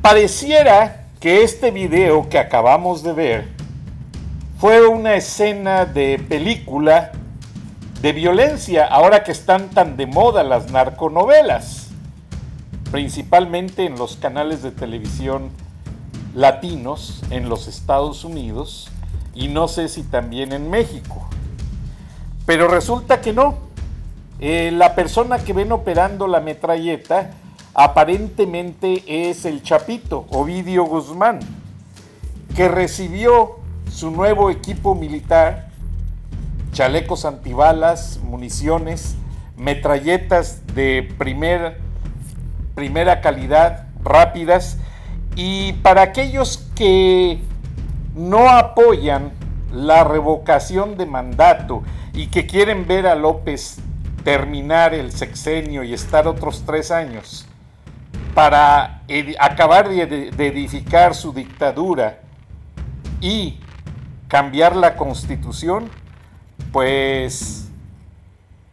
Pareciera que este video que acabamos de ver fue una escena de película de violencia, ahora que están tan de moda las narconovelas, principalmente en los canales de televisión latinos en los Estados Unidos y no sé si también en México. Pero resulta que no, eh, la persona que ven operando la metralleta aparentemente es el Chapito, Ovidio Guzmán, que recibió su nuevo equipo militar, chalecos antibalas, municiones, metralletas de primer, primera calidad, rápidas, y para aquellos que no apoyan la revocación de mandato y que quieren ver a López terminar el sexenio y estar otros tres años para acabar de, edificar su dictadura y cambiar la constitución, pues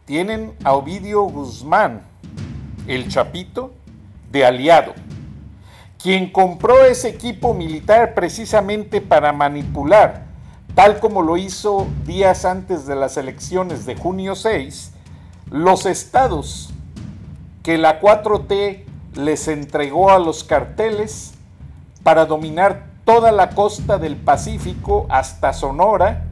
tienen a Ovidio Guzmán, el chapito, de aliado, quien compró ese equipo militar precisamente para manipular, tal como lo hizo días antes de las elecciones de junio 6, los estados que la 4T les entregó a los carteles para dominar toda la costa del Pacífico hasta Sonora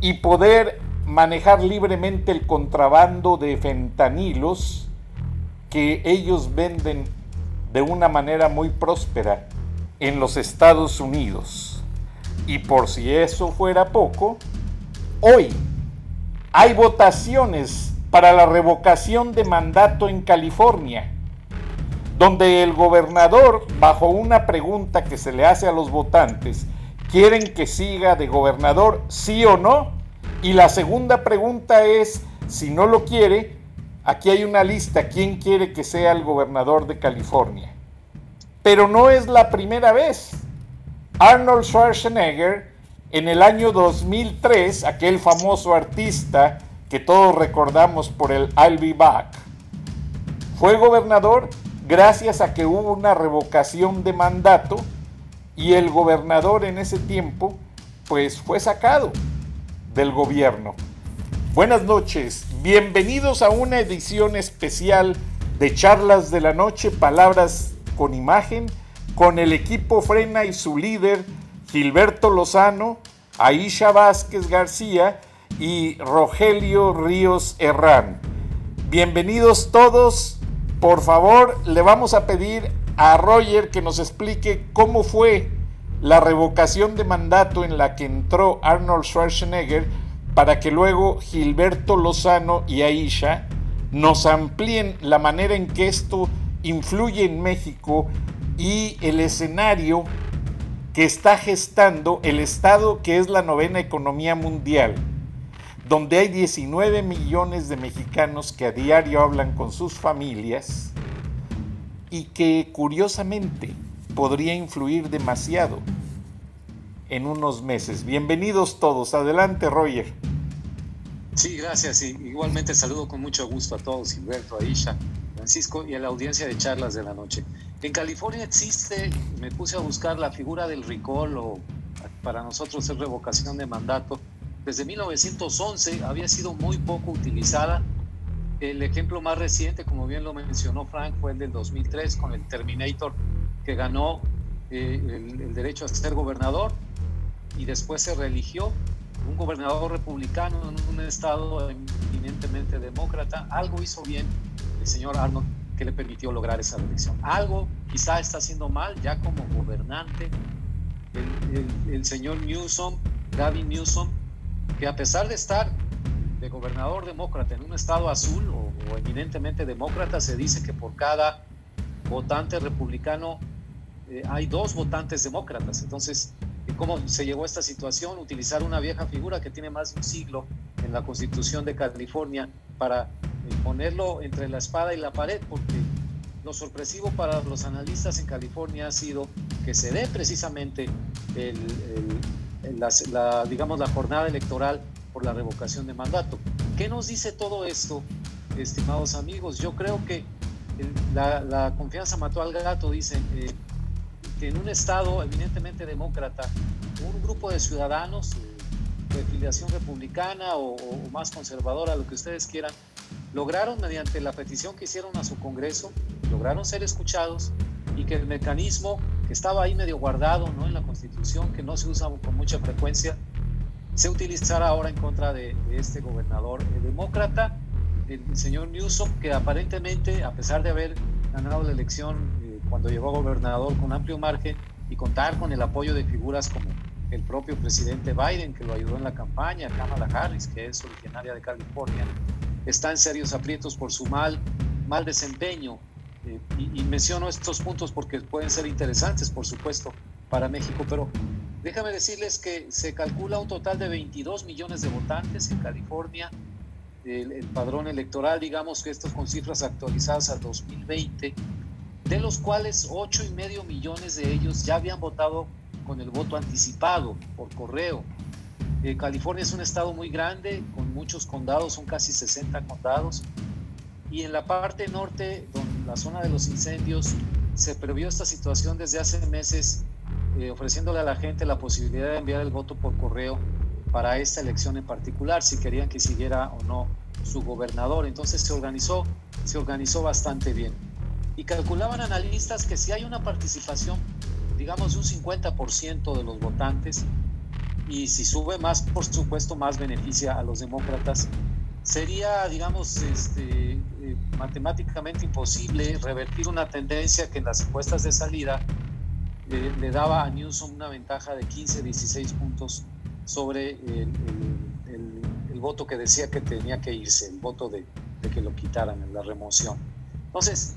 y poder manejar libremente el contrabando de fentanilos que ellos venden de una manera muy próspera en los Estados Unidos. Y por si eso fuera poco, hoy hay votaciones para la revocación de mandato en California, donde el gobernador, bajo una pregunta que se le hace a los votantes, quieren que siga de gobernador sí o no, y la segunda pregunta es, si no lo quiere, aquí hay una lista, ¿quién quiere que sea el gobernador de California? Pero no es la primera vez. Arnold Schwarzenegger, en el año 2003, aquel famoso artista que todos recordamos por el I'll Be Back, fue gobernador gracias a que hubo una revocación de mandato y el gobernador en ese tiempo pues fue sacado del gobierno. Buenas noches, bienvenidos a una edición especial de Charlas de la Noche, Palabras con Imagen, con el equipo Frena y su líder Gilberto Lozano, Aisha Vázquez García y Rogelio Ríos Herrán. Bienvenidos todos. Por favor, le vamos a pedir a Roger que nos explique cómo fue la revocación de mandato en la que entró Arnold Schwarzenegger para que luego Gilberto Lozano y Aisha nos amplíen la manera en que esto influye en México y el escenario que está gestando el Estado que es la novena economía mundial donde hay 19 millones de mexicanos que a diario hablan con sus familias y que curiosamente podría influir demasiado en unos meses. Bienvenidos todos. Adelante, Roger. Sí, gracias. Igualmente saludo con mucho gusto a todos, Gilberto, Aisha, Francisco y a la audiencia de charlas de la noche. En California existe, me puse a buscar la figura del recall o para nosotros es revocación de mandato desde 1911 había sido muy poco utilizada El ejemplo más reciente, como bien lo mencionó Frank, fue el del 2003 con el Terminator, que ganó eh, el, derecho a ser gobernador y después se religió. Un gobernador republicano en un estado eminentemente demócrata, algo hizo bien el señor Arnold que le permitió lograr esa elección. Algo quizá está haciendo mal ya como gobernante el, el señor Newsom, Gavin Newsom, que a pesar de estar de gobernador demócrata en un estado azul o, eminentemente demócrata, se dice que por cada votante republicano eh, hay dos votantes demócratas. Entonces, ¿cómo se llegó a esta situación? Utilizar una vieja figura que tiene más de un siglo en la Constitución de California para eh, ponerlo entre la espada y la pared, porque lo sorpresivo para los analistas en California ha sido que se dé precisamente el, la, digamos, la jornada electoral por la revocación de mandato. ¿Qué nos dice todo esto, estimados amigos? Yo creo que la, confianza mató al gato, dice eh, que en un estado eminentemente demócrata, un grupo de ciudadanos eh, de filiación republicana o, o, más conservadora, lo que ustedes quieran, lograron mediante la petición que hicieron a su Congreso, lograron ser escuchados y que el mecanismo que estaba ahí medio guardado ¿no? en la Constitución, que no se usa con mucha frecuencia, se utilizara ahora en contra de, este gobernador demócrata, el señor Newsom, que aparentemente, a pesar de haber ganado la elección eh, cuando llegó a gobernador con amplio margen y contar con el apoyo de figuras como el propio presidente Biden, que lo ayudó en la campaña, Kamala Harris, que es originaria de California, está en serios aprietos por su mal, mal desempeño eh, y, menciono estos puntos porque pueden ser interesantes, por supuesto, para México, pero déjame decirles que se calcula un total de 22 millones de votantes en California. El, padrón electoral, digamos que esto con cifras actualizadas al 2020, de los cuales 8 y medio millones de ellos ya habían votado con el voto anticipado por correo. Eh, California es un estado muy grande, con muchos condados, son casi 60 condados, y en la parte norte, donde la zona de los incendios, se previó esta situación desde hace meses, eh, ofreciéndole a la gente la posibilidad de enviar el voto por correo para esta elección en particular, si querían que siguiera o no su gobernador. Entonces se organizó, se organizó bastante bien. Y calculaban analistas que si hay una participación, digamos, de un 50% de los votantes, y si sube más, por supuesto, más beneficia a los demócratas, sería, digamos, este, matemáticamente imposible revertir una tendencia que en las encuestas de salida le daba a Newsom una ventaja de 15, 16 puntos sobre el, voto que decía que tenía que irse, el voto de, que lo quitaran en la remoción. Entonces,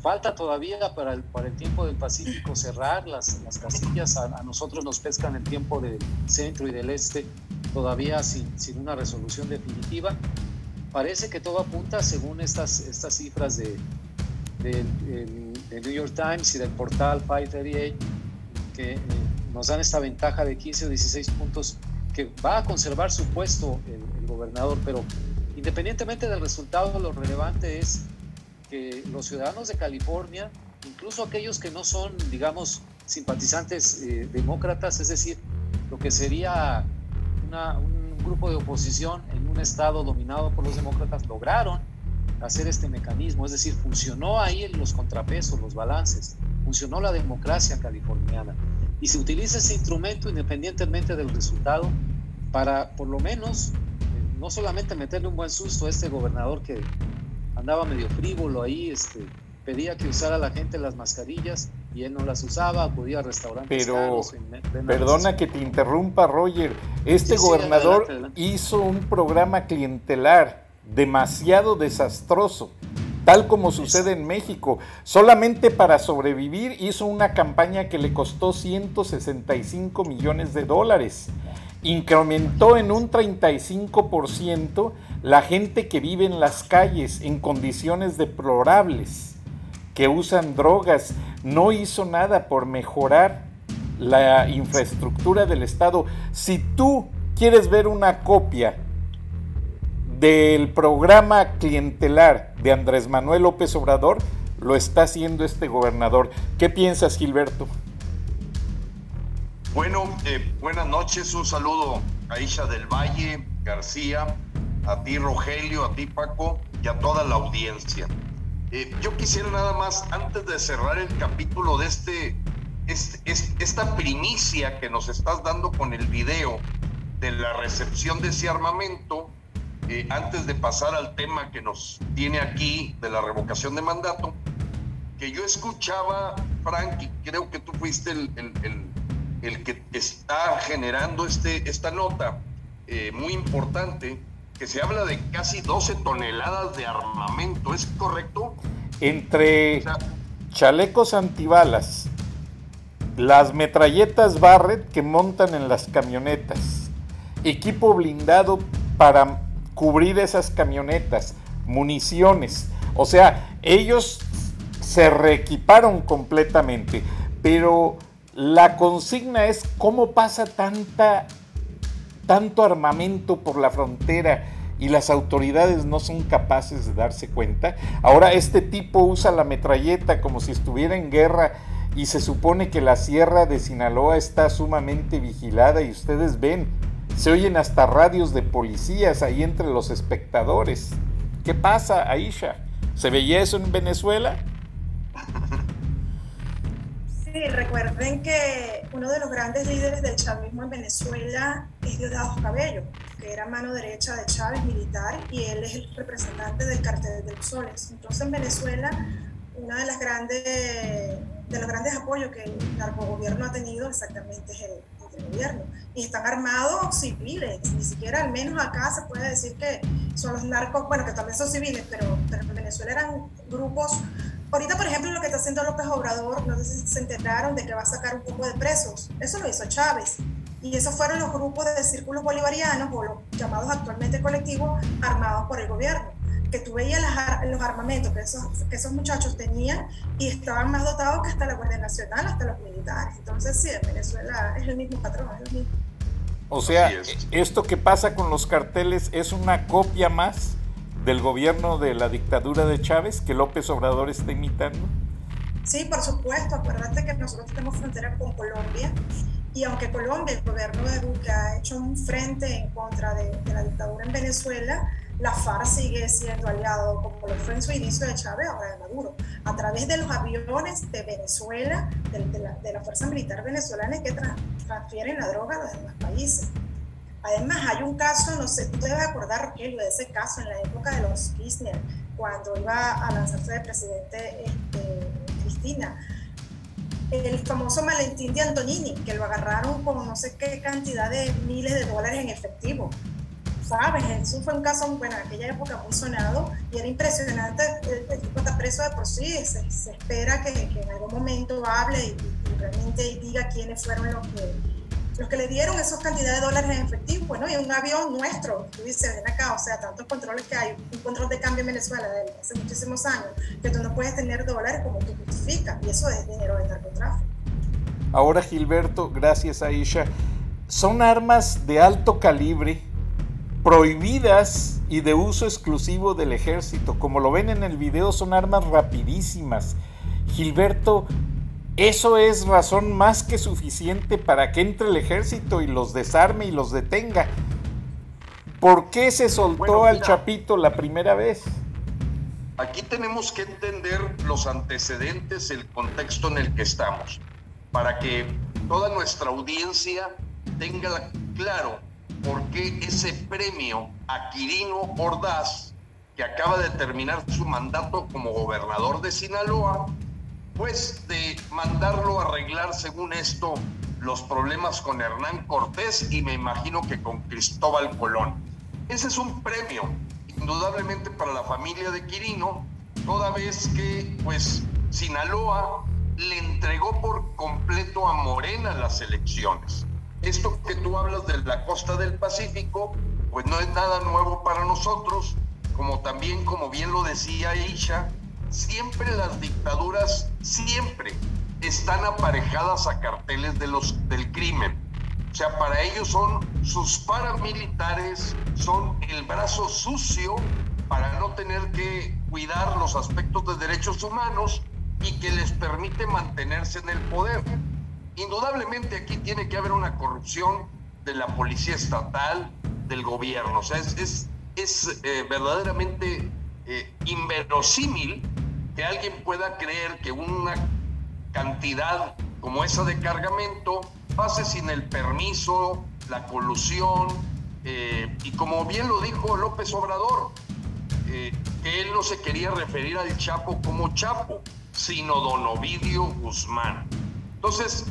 falta todavía para el, para el tiempo del Pacífico cerrar las, las casillas, a, a, nosotros nos pescan el tiempo del centro y del este todavía sin, sin una resolución definitiva. Parece que todo apunta, según estas, estas cifras de, New York Times y del portal 538, que eh, nos dan esta ventaja de 15 o 16 puntos, que va a conservar su puesto el, el gobernador, pero independientemente del resultado, lo relevante es que los ciudadanos de California, incluso aquellos que no son, digamos, simpatizantes eh, demócratas, es decir, lo que sería un grupo de oposición en un estado dominado por los demócratas lograron hacer este mecanismo, es decir, funcionó ahí los contrapesos, los balances, funcionó la democracia californiana. Y se utiliza ese instrumento independientemente del resultado para por lo menos eh, no solamente meterle un buen susto a este gobernador que andaba medio frívolo ahí, este, pedía que usara la gente las mascarillas y él no las usaba, acudía a restaurantes. Pero, perdona que te interrumpa, Roger. Este gobernador hizo un programa clientelar demasiado desastroso, tal como sucede en México. Solamente para sobrevivir hizo una campaña que le costó 165 millones de dólares. Incrementó en un 35% la gente que vive en las calles en condiciones deplorables que usan drogas, no hizo nada por mejorar la infraestructura del Estado. Si tú quieres ver una copia del programa clientelar de Andrés Manuel López Obrador, lo está haciendo este gobernador. ¿Qué piensas, Gilberto? Bueno, eh, buenas noches, un saludo a Isha del Valle, García, a ti Rogelio, a ti Paco y a toda la audiencia. Eh, yo quisiera nada más, antes de cerrar el capítulo de este, este, esta primicia que nos estás dando con el video de la recepción de ese armamento, eh, antes de pasar al tema que nos tiene aquí de la revocación de mandato, que yo escuchaba, Frank, y creo que tú fuiste el, el, que está generando este, esta nota eh, muy importante, que se habla de casi 12 toneladas de armamento, ¿es correcto? Entre chalecos antibalas, las metralletas Barrett que montan en las camionetas, equipo blindado para cubrir esas camionetas, municiones. O sea, ellos se reequiparon completamente, pero la consigna es cómo pasa tanta tanto armamento por la frontera y las autoridades no son capaces de darse cuenta. Ahora este tipo usa la metralleta como si estuviera en guerra y se supone que la sierra de Sinaloa está sumamente vigilada y ustedes ven, se oyen hasta radios de policías ahí entre los espectadores. ¿Qué pasa, Aisha? ¿Se veía eso en Venezuela? Sí, recuerden que uno de los grandes líderes del chavismo en Venezuela es Diosdado Cabello, que era mano derecha de Chávez militar y él es el representante del cartel de los soles. Entonces en Venezuela una de las grandes de los grandes apoyos que el narcogobierno ha tenido exactamente es el, el, gobierno. Y están armados civiles, ni siquiera al menos acá se puede decir que son los narcos, bueno, que también son civiles, pero, pero en Venezuela eran grupos Ahorita, por ejemplo, lo que está haciendo López Obrador, no sé si se enteraron de que va a sacar un poco de presos. Eso lo hizo Chávez. Y esos fueron los grupos de círculos bolivarianos, o los llamados actualmente colectivos, armados por el gobierno. Que tú veías los armamentos que esos, que esos muchachos tenían y estaban más dotados que hasta la Guardia Nacional, hasta los militares. Entonces, sí, en Venezuela es el mismo patrón, es el mismo. O sea, esto que pasa con los carteles es una copia más del gobierno de la dictadura de Chávez que López Obrador está imitando? Sí, por supuesto. Acuérdate que nosotros tenemos frontera con Colombia y aunque Colombia, el gobierno de Duque, ha hecho un frente en contra de, la dictadura en Venezuela, la FARC sigue siendo aliado, como lo fue en su inicio de Chávez, ahora de Maduro, a través de los aviones de Venezuela, de, la, de la, Fuerza Militar Venezolana que transfieren la droga a los demás países. Además, hay un caso, no sé, tú debes acordar, Rogelio, de ese caso en la época de los Kirchner, cuando iba a lanzarse de presidente este, Cristina. El famoso Valentín de Antonini, que lo agarraron con no sé qué cantidad de miles de dólares en efectivo. ¿Sabes? Eso fue un caso, bueno, en aquella época muy sonado y era impresionante. El, tipo está preso de por sí. Se, espera que, en algún momento hable y, y realmente diga quiénes fueron los que los que le dieron esas cantidades de dólares en efectivo, bueno, y un avión nuestro, tú dices, ven acá, o sea, tantos controles que hay, un control de cambio en Venezuela de hace muchísimos años, que tú no puedes tener dólares como tú justificas, y eso es dinero de narcotráfico. Ahora, Gilberto, gracias Aisha, son armas de alto calibre, prohibidas y de uso exclusivo del ejército. Como lo ven en el video, son armas rapidísimas. Gilberto, eso es razón más que suficiente para que entre el ejército y los desarme y los detenga. ¿Por qué se soltó al Chapito la primera vez? Aquí tenemos que entender los antecedentes, el contexto en el que estamos, para que toda nuestra audiencia tenga claro por qué ese premio a Quirino Ordaz, que acaba de terminar su mandato como gobernador de Sinaloa, pues de mandarlo a arreglar, según esto, los problemas con Hernán Cortés y me imagino que con Cristóbal Colón. Ese es un premio, indudablemente para la familia de Quirino, toda vez que, pues, Sinaloa le entregó por completo a Morena las elecciones. Esto que tú hablas de la costa del Pacífico, pues no es nada nuevo para nosotros, como también, como bien lo decía Isha, siempre las dictaduras, siempre están aparejadas a carteles de los, del crimen. O sea, para ellos son sus paramilitares, son el brazo sucio para no tener que cuidar los aspectos de derechos humanos y que les permite mantenerse en el poder. Indudablemente aquí tiene que haber una corrupción de la policía estatal, del gobierno. O sea, es, es eh, verdaderamente eh, inverosímil que alguien pueda creer que una cantidad como esa de cargamento pase sin el permiso, la colusión, eh, y como bien lo dijo López Obrador, que él no se quería referir al Chapo como Chapo, sino Don Ovidio Guzmán. Entonces,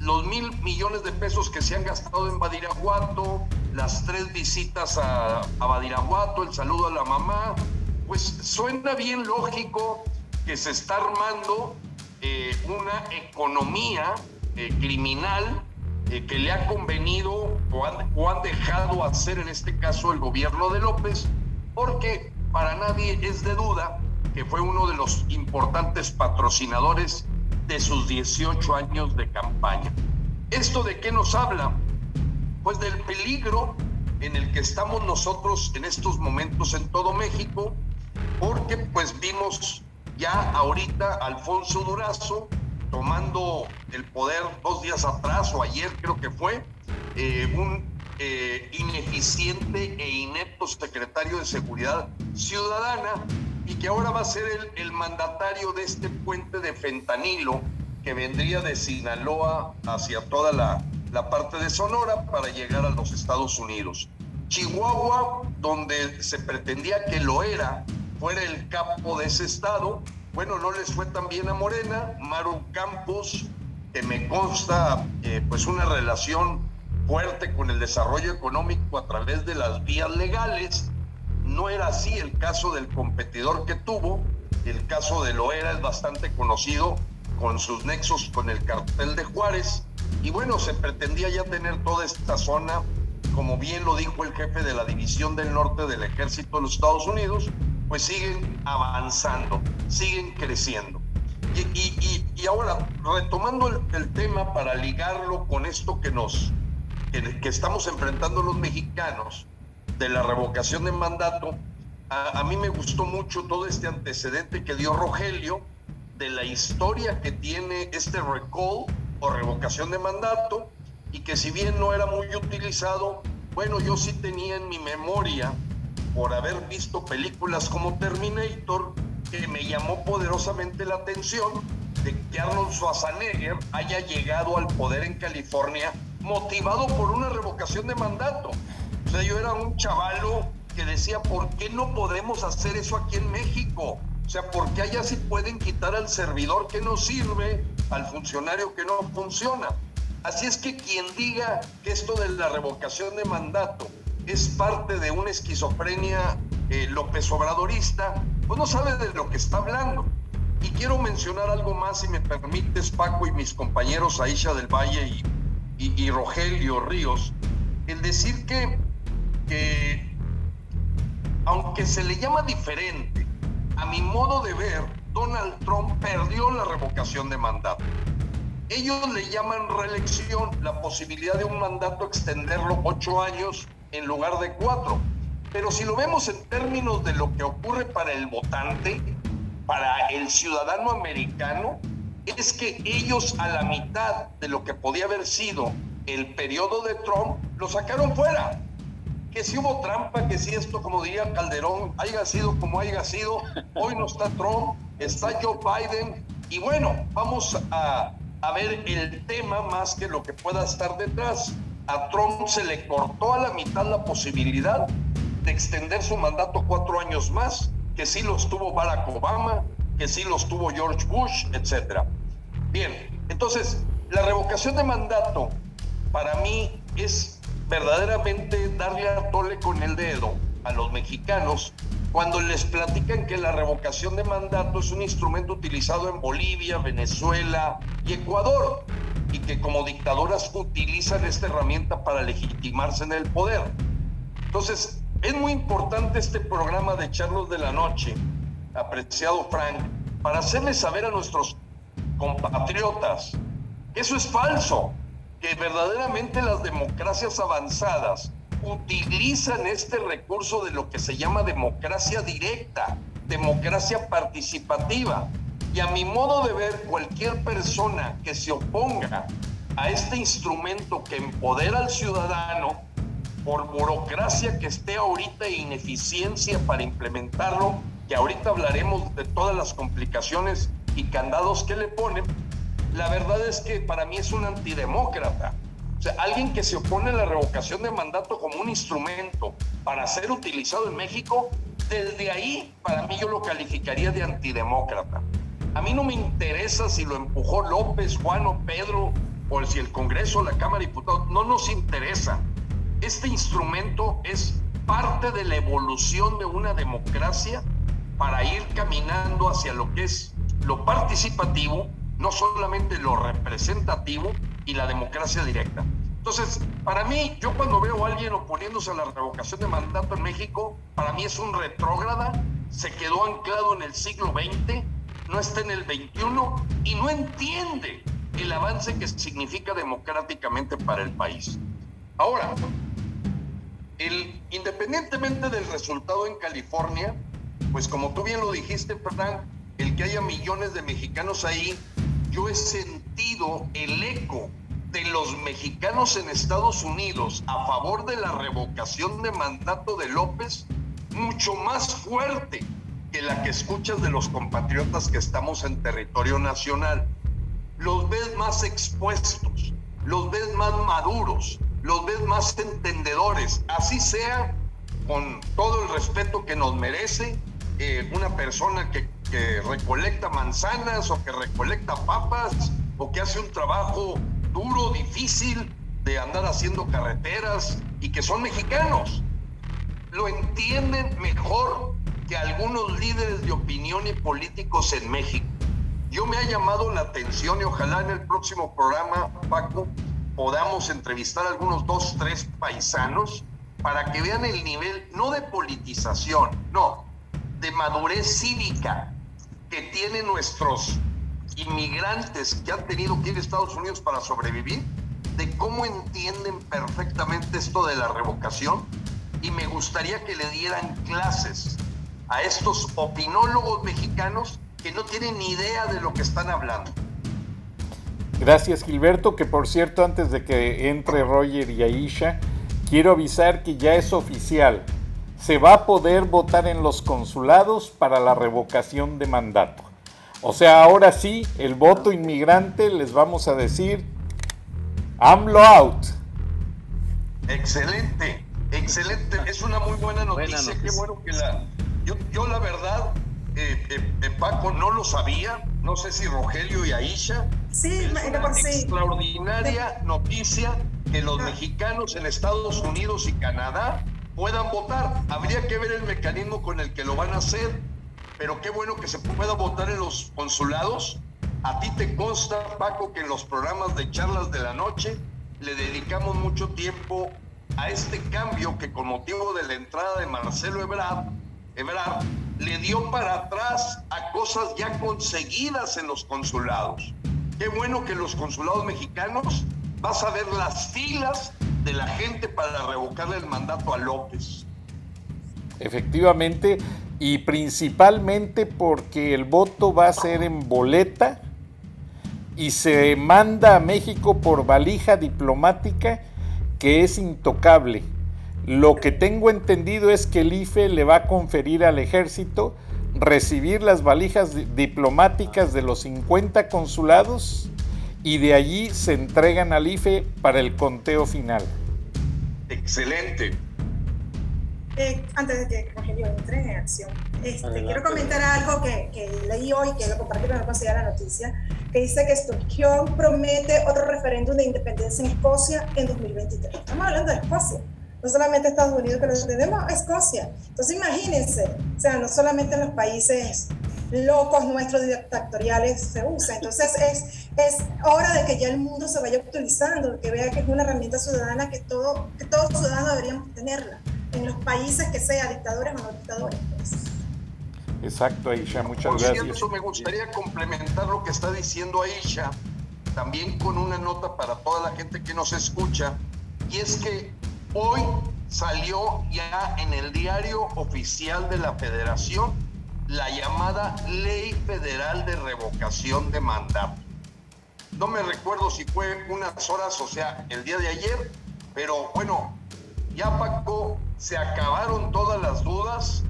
los mil millones de pesos que se han gastado en Badiraguato, las tres visitas a, a Badiraguato, el saludo a la mamá, pues suena bien lógico que se está armando eh, una economía eh, criminal eh, que le ha convenido o han, o han dejado hacer en este caso el gobierno de López, porque para nadie es de duda que fue uno de los importantes patrocinadores de sus 18 años de campaña. ¿Esto de qué nos habla? Pues del peligro en el que estamos nosotros en estos momentos en todo México, porque pues vimos ya ahorita Alfonso Durazo tomando el poder dos días atrás o ayer creo que fue, eh, un eh, ineficiente e inepto secretario de Seguridad Ciudadana y que ahora va a ser el, el, mandatario de este puente de fentanilo que vendría de Sinaloa hacia toda la, la parte de Sonora para llegar a los Estados Unidos. Chihuahua, donde se pretendía que lo era, fuera el capo de ese estado, bueno, no les fue tan bien a Morena, Maru Campos, que me consta eh, pues una relación fuerte con el desarrollo económico a través de las vías legales, no era así el caso del competidor que tuvo. El caso de Loera es bastante conocido con sus nexos con el cartel de Juárez. Y bueno, se pretendía ya tener toda esta zona, como bien lo dijo el jefe de la División del Norte del Ejército de los Estados Unidos, pues siguen avanzando, siguen creciendo. Y, ahora, retomando el, tema para ligarlo con esto que nos que, estamos enfrentando los mexicanos, de la revocación de mandato, a, mí me gustó mucho todo este antecedente que dio Rogelio de la historia que tiene este recall o revocación de mandato y que si bien no era muy utilizado, bueno, yo sí tenía en mi memoria, por haber visto películas como Terminator, que me llamó poderosamente la atención de que Arnold Schwarzenegger haya llegado al poder en California motivado por una revocación de mandato. O sea, yo era un chavalo que decía, ¿por qué no podemos hacer eso aquí en México? O sea, ¿por qué allá sí pueden quitar al servidor que no sirve, al funcionario que no funciona? Así es que quien diga que esto de la revocación de mandato es parte de una esquizofrenia eh, López Obradorista, pues no sabe de lo que está hablando. Y quiero mencionar algo más, si me permites, Paco y mis compañeros Aisha del Valle y, Rogelio Ríos, el decir que aunque se le llama diferente, a mi modo de ver, Donald Trump perdió la revocación de mandato. Ellos le llaman reelección la posibilidad de un mandato extenderlo ocho años en lugar de cuatro. Pero si lo vemos en términos de lo que ocurre para el votante, para el ciudadano americano, es que ellos a la mitad de lo que podía haber sido el periodo de Trump, lo sacaron fuera que si hubo trampa, que si esto, como diría Calderón, haya sido como haya sido, hoy no está Trump, está Joe Biden, y bueno, vamos a, a ver el tema más que lo que pueda estar detrás. A Trump se le cortó a la mitad la posibilidad de extender su mandato cuatro años más, que sí los tuvo Barack Obama, que sí los tuvo George Bush, etc. Bien, entonces, la revocación de mandato para mí es verdaderamente darle a tole con el dedo a los mexicanos cuando les platican que la revocación de mandato es un instrumento utilizado en Bolivia, Venezuela y Ecuador y que como dictadoras utilizan esta herramienta para legitimarse en el poder. Entonces, es muy importante este programa de Charlos de la Noche, apreciado Frank, para hacerles saber a nuestros compatriotas que eso es falso, que verdaderamente las democracias avanzadas utilizan este recurso de lo que se llama democracia directa, democracia participativa. Y a mi modo de ver, cualquier persona que se oponga a este instrumento que empodera al ciudadano, por burocracia que esté ahorita e ineficiencia para implementarlo, que ahorita hablaremos de todas las complicaciones y candados que le ponen, la verdad es que para mí es un antidemócrata. O sea, alguien que se opone a la revocación de mandato como un instrumento para ser utilizado en México, desde ahí para mí yo lo calificaría de antidemócrata. A mí no me interesa si lo empujó López, Juan o Pedro, o si el Congreso, la Cámara de Diputados, no nos interesa. Este instrumento es parte de la evolución de una democracia para ir caminando hacia lo que es lo participativo, no solamente lo representativo y la democracia directa. Entonces, para mí, yo cuando veo a alguien oponiéndose a la revocación de mandato en México, para mí es un retrógrada, se quedó anclado en el siglo XX, no está en el XXI y no entiende el avance que significa democráticamente para el país. Ahora, el, independientemente del resultado en California, pues como tú bien lo dijiste, Fernán, el que haya millones de mexicanos ahí, yo he sentido el eco de los mexicanos en Estados Unidos a favor de la revocación de mandato de López mucho más fuerte que la que escuchas de los compatriotas que estamos en territorio nacional. Los ves más expuestos, los ves más maduros, los ves más entendedores, así sea con todo el respeto que nos merece eh, una persona que, que recolecta manzanas o que recolecta papas o que hace un trabajo duro, difícil de andar haciendo carreteras y que son mexicanos. Lo entienden mejor que algunos líderes de opinión y políticos en México. Yo me ha llamado la atención y ojalá en el próximo programa, Paco, podamos entrevistar a algunos dos, tres paisanos para que vean el nivel, no de politización, no, de madurez cívica que tienen nuestros inmigrantes que han tenido que ir a Estados Unidos para sobrevivir, de cómo entienden perfectamente esto de la revocación y me gustaría que le dieran clases a estos opinólogos mexicanos que no tienen ni idea de lo que están hablando. Gracias Gilberto, que por cierto antes de que entre Roger y Aisha, quiero avisar que ya es oficial. Se va a poder votar en los consulados para la revocación de mandato. O sea, ahora sí, el voto inmigrante les vamos a decir AMLO out. Excelente, excelente. Es una muy buena noticia. Qué bueno que la. Yo, la verdad, eh, eh, Paco, no lo sabía. No sé si Rogelio y Aisha. Sí, es una extraordinaria noticia que los mexicanos en Estados Unidos y Canadá puedan votar. Habría que ver el mecanismo con el que lo van a hacer pero qué bueno que se pueda votar en los consulados. A ti te consta, Paco, que en los programas de charlas de la noche le dedicamos mucho tiempo a este cambio que con motivo de la entrada de Marcelo Ebrard, Le dio para atrás a cosas ya conseguidas en los consulados. Qué bueno que los consulados mexicanos vas a ver las filas de la gente para revocarle el mandato a López. Efectivamente, y principalmente porque el voto va a ser en boleta y se manda a México por valija diplomática que es intocable. Lo que tengo entendido es que el IFE le va a conferir al ejército recibir las valijas diplomáticas de los 50 consulados y de allí se entregan al IFE para el conteo final. Excelente. Eh, antes de que Rogelio entre en acción, este, quiero comentar algo que, que, leí hoy, que lo compartí, pero no conseguía la noticia, que dice que Sturgeon promete otro referéndum de independencia en Escocia en 2023. Estamos hablando de Escocia, no solamente Estados Unidos, que lo tenemos, Escocia. Entonces imagínense, o sea, no solamente en los países locos nuestros dictatoriales se usa. Entonces es, es hora de que ya el mundo se vaya utilizando, que vea que es una herramienta ciudadana que, todo, que todos ciudadanos deberíamos tenerla en los países que sea, dictadores o no dictadores. Pues. Exacto, Aisha, muchas Por gracias. Cierto, me gustaría complementar lo que está diciendo Aisha, también con una nota para toda la gente que nos escucha, y es que hoy salió ya en el diario oficial de la federación la llamada Ley Federal de Revocación de Mandato. No me recuerdo si fue unas horas, o sea, el día de ayer, pero bueno, Ya Paco, se acabaron todas las dudas.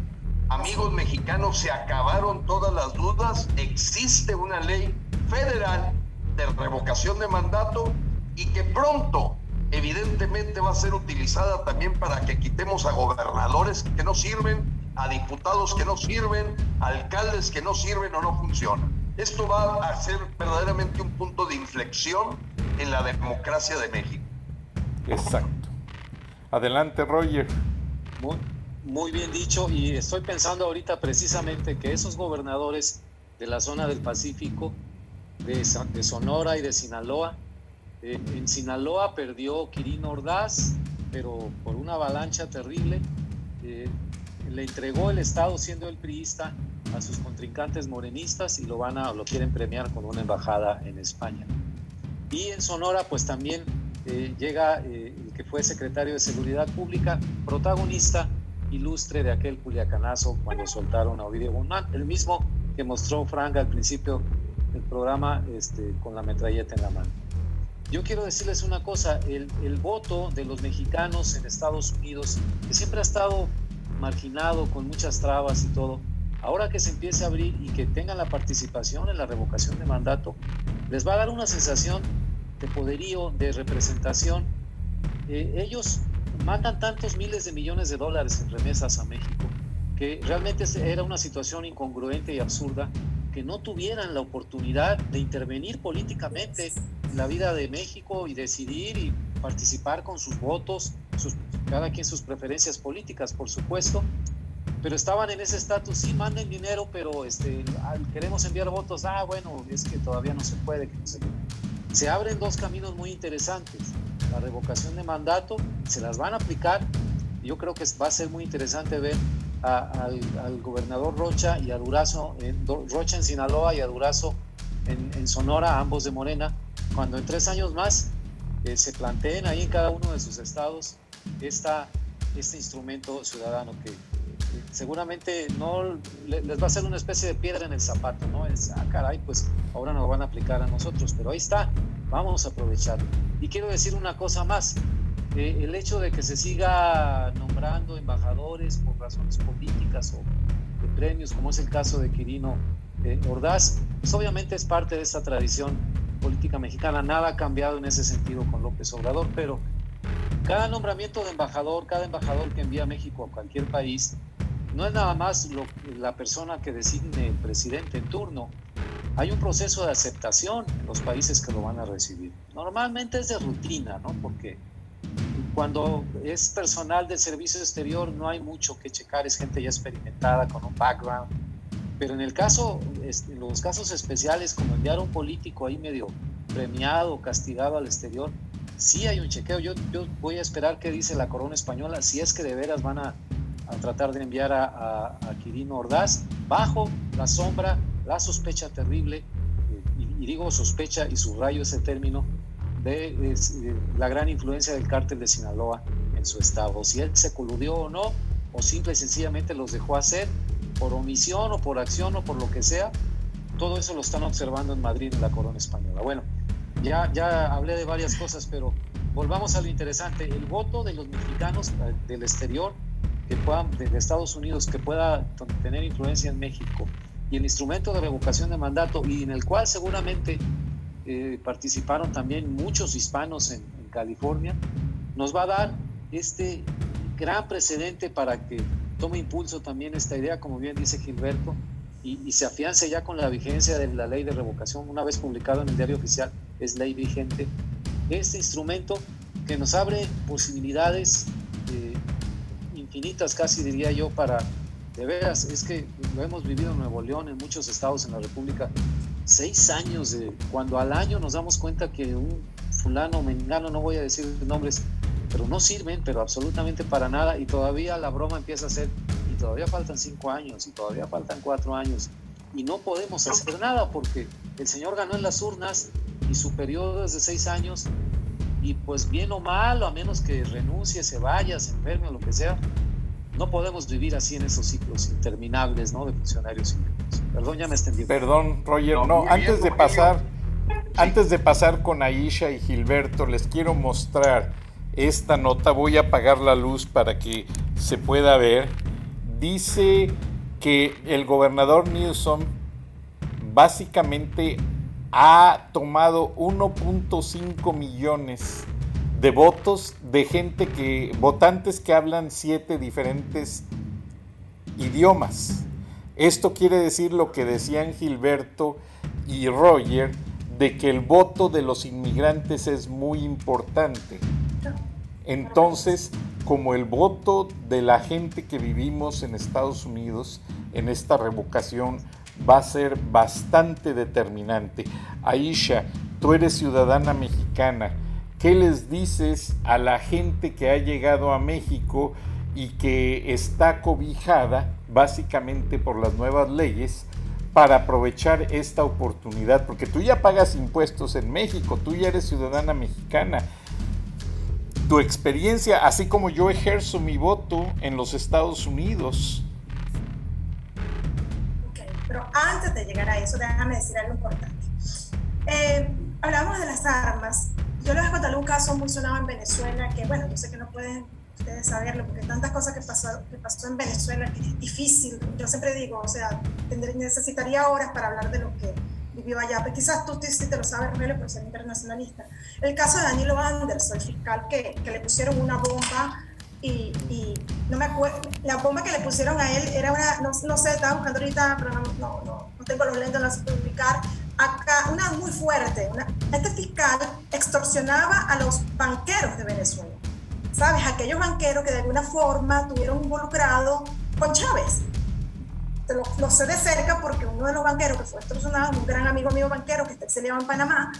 Amigos mexicanos, se acabaron todas las dudas. Existe una ley federal de revocación de mandato y que pronto evidentemente va a ser utilizada también para que quitemos a gobernadores que no sirven, a diputados que no sirven, a alcaldes que no sirven o no funcionan. Esto va a ser verdaderamente un punto de inflexión en la democracia de México. Exacto. Adelante, Roger. Muy, muy bien dicho y estoy pensando ahorita precisamente que esos gobernadores de la zona del Pacífico, de, de Sonora y de Sinaloa, eh, en Sinaloa perdió Quirino Ordaz, pero por una avalancha terrible. Eh, le entregó el Estado, siendo el priista, a sus contrincantes morenistas y lo, van a, lo quieren premiar con una embajada en España. Y en Sonora, pues también eh, llega el que fue secretario de Seguridad Pública, protagonista ilustre de aquel culiacanazo cuando soltaron a Ovidio Guzmán, el mismo que mostró Frank al principio del programa este, con la metralleta en la mano. Yo quiero decirles una cosa, el, voto de los mexicanos en Estados Unidos, que siempre ha estado marginado con muchas trabas y todo, ahora que se empiece a abrir y que tengan la participación en la revocación de mandato, les va a dar una sensación de poderío, de representación. Eh, ellos mandan tantos miles de millones de dólares en remesas a México que realmente era una situación incongruente y absurda que no tuvieran la oportunidad de intervenir políticamente en la vida de México y decidir y participar con sus votos, sus, cada quien sus preferencias políticas, por supuesto, pero estaban en ese estatus, sí, manden dinero, pero este, queremos enviar votos, ah, bueno, es que todavía no se puede. se, se abren dos caminos muy interesantes, la revocación de mandato, se las van a aplicar, yo creo que va a ser muy interesante ver al, gobernador Rocha y a Durazo, en, Rocha en Sinaloa y a Durazo en, Sonora, ambos de Morena, cuando en tres años más eh, se planteen ahí en cada uno de sus estados esta, este instrumento ciudadano que seguramente no les va a ser una especie de piedra en el zapato, ¿no? Es, ah, caray, pues ahora nos van a aplicar a nosotros, pero ahí está, vamos a aprovecharlo. Y quiero decir una cosa más, el hecho de que se siga nombrando embajadores por razones políticas o de premios, como es el caso de Quirino eh, Ordaz, pues obviamente es parte de esta tradición política mexicana. Nada ha cambiado en ese sentido con López Obrador, pero cada nombramiento de embajador, cada embajador que envía México a cualquier país, no es nada más la persona que designe el presidente en turno. Hay un proceso de aceptación en los países que lo van a recibir. Normalmente es de rutina, ¿no? Porque cuando es personal del servicio exterior no hay mucho que checar, es gente ya experimentada con un background. Pero en el caso, en los casos especiales, como enviar a un político ahí medio premiado, castigado al exterior, sí hay un chequeo. Yo, yo voy a esperar qué dice la corona española, si es que de veras van a, tratar de enviar a, a, Quirino Ordaz, bajo la sombra, la sospecha terrible, eh, y, y digo sospecha y subrayo ese término, de, la gran influencia del cártel de Sinaloa en su estado. Si él se coludió o no, o simple y sencillamente los dejó hacer por omisión o por acción o por lo que sea, todo eso lo están observando en Madrid, en la corona española. Bueno, ya, ya hablé de varias cosas, pero volvamos a lo interesante. El voto de los mexicanos eh, del exterior, que puedan, de Estados Unidos, que pueda tener influencia en México, y el instrumento de revocación de mandato, y en el cual seguramente eh, participaron también muchos hispanos en, California, nos va a dar este gran precedente para que tome impulso también esta idea, como bien dice Gilberto, y, se afiance ya con la vigencia de la ley de revocación, una vez publicado en el diario oficial, es ley vigente, este instrumento que nos abre posibilidades eh, infinitas, casi diría yo, para, de veras, es que lo hemos vivido en Nuevo León, en muchos estados en la República, seis años de cuando al año nos damos cuenta que un fulano, mengano, no voy a decir nombres, pero no sirven, pero absolutamente para nada, y todavía la broma empieza a ser, y todavía faltan cinco años, y todavía faltan cuatro años, y no podemos hacer nada porque el señor ganó en las urnas y su periodo es de seis años, y pues bien o mal, o a menos que renuncie, se vaya, se enferme o lo que sea, no podemos vivir así en esos ciclos interminables ¿no? de funcionarios Perdón, ya me extendí. Perdón, Roger. No, antes de pasar, antes de pasar con Aisha y Gilberto, les quiero mostrar esta nota, voy a apagar la luz para que se pueda ver. Dice que el gobernador Newsom básicamente ha tomado 1.5 millones de votos de gente que, votantes que hablan siete diferentes idiomas. Esto quiere decir lo que decían Gilberto y Roger, de que el voto de los inmigrantes es muy importante. Entonces, como el voto de la gente que vivimos en Estados Unidos en esta revocación va a ser bastante determinante. Aisha, tú eres ciudadana mexicana. ¿Qué les dices a la gente que ha llegado a México y que está cobijada básicamente por las nuevas leyes para aprovechar esta oportunidad? Porque tú ya pagas impuestos en México, tú ya eres ciudadana mexicana. Tu experiencia, así como yo ejerzo mi voto en los Estados Unidos, pero antes de llegar a eso, déjame decir algo importante. Eh, hablamos de las armas. Yo les voy a contar un caso muy sonado en Venezuela, que bueno, yo sé que no pueden ustedes saberlo, porque tantas cosas que pasó, que pasó en Venezuela que es difícil. Yo siempre digo, o sea, necesitaría horas para hablar de lo que vivió allá. Pero quizás tú sí te lo sabes, Rogelio, por ser internacionalista. El caso de Danilo Anderson, el fiscal que, que le pusieron una bomba y, no me acuerdo, la bomba que le pusieron a él era una, no, no sé, estaba buscando ahorita, pero no, no, no, tengo los lentes, no sé publicar, acá, una muy fuerte, una, este fiscal extorsionaba a los banqueros de Venezuela, ¿sabes? Aquellos banqueros que de alguna forma tuvieron involucrado con Chávez. Lo, lo, sé de cerca porque uno de los banqueros que fue extorsionado, un gran amigo mío banquero que se le en Panamá,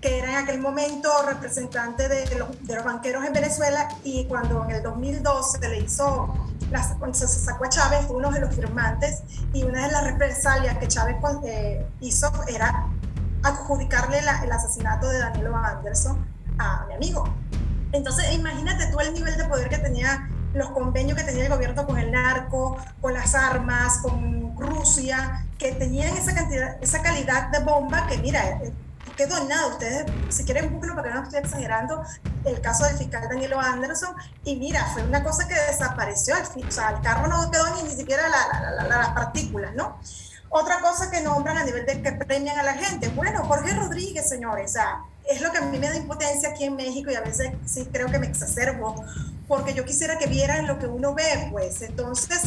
que era en aquel momento representante de los, banqueros en Venezuela y cuando en el 2012 se le hizo, se sacó a Chávez, fue uno de los firmantes y una de las represalias que Chávez eh, hizo era adjudicarle el asesinato de Danilo Anderson a mi amigo. Entonces, imagínate tú el nivel de poder que tenía, los convenios que tenía el gobierno con el narco, con las armas, con Rusia, que tenían esa cantidad, esa calidad de bomba que, mira, quedó nada. Ustedes, si quieren, búsquenlo porque no estoy exagerando, el caso del fiscal Danilo Anderson. Y mira, fue una cosa que desapareció. O sea, el carro no quedó ni, ni siquiera las partículas, ¿no? Otra cosa que nombran a nivel de que premian a la gente. Bueno, Jorge Rodríguez, señores, o sea, es lo que a mí me da impotencia aquí en México y a veces sí creo que me exacerbo porque yo quisiera que vieran lo que uno ve, pues. Entonces,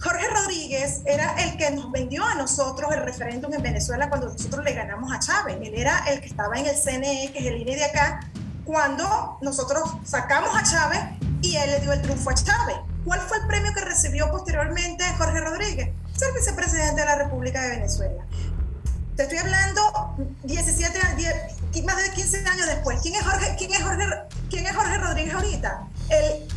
Jorge Rodríguez era el que nos vendió a nosotros el referéndum en Venezuela cuando nosotros le ganamos a Chávez. Él era el que estaba en el CNE, que es el INE de acá, cuando nosotros sacamos a Chávez y él le dio el triunfo a Chávez. ¿Cuál fue el premio que recibió posteriormente Jorge Rodríguez? Ser vicepresidente de la República de Venezuela. Te estoy hablando 17, 10, más de 15 años después. ¿Quién es Jorge, quién es Jorge, quién es Jorge Rodríguez ahorita? El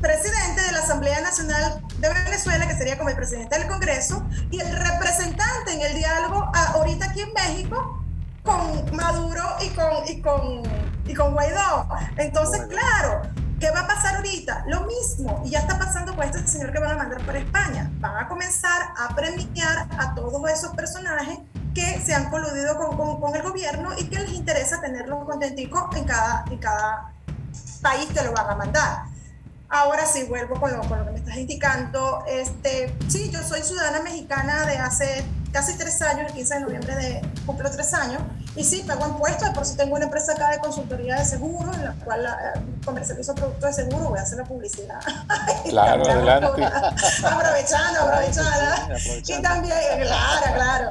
presidente de la Asamblea Nacional de Venezuela, que sería como el presidente del Congreso, y el representante en el diálogo ahorita aquí en México con Maduro y con, y con, y con Guaidó. Entonces, claro, ¿qué va a pasar ahorita? Lo mismo, y ya está pasando con este señor que van a mandar para España. Van a comenzar a premiar a todos esos personajes que se han coludido con, con, con el gobierno y que les interesa tenerlos contenticos en cada, en cada país que lo van a mandar. Ahora sí, vuelvo con lo, con lo, que me estás indicando. Este, sí, yo soy ciudadana mexicana de hace casi tres años, el 15 de noviembre de, cumplo tres años, y sí, pago impuestos, por si tengo una empresa acá de consultoría de seguro, en la cual eh, comercializo productos de seguro, voy a hacer la publicidad. Claro, adelante. aprovechando, aprovechando. Y también, claro, claro.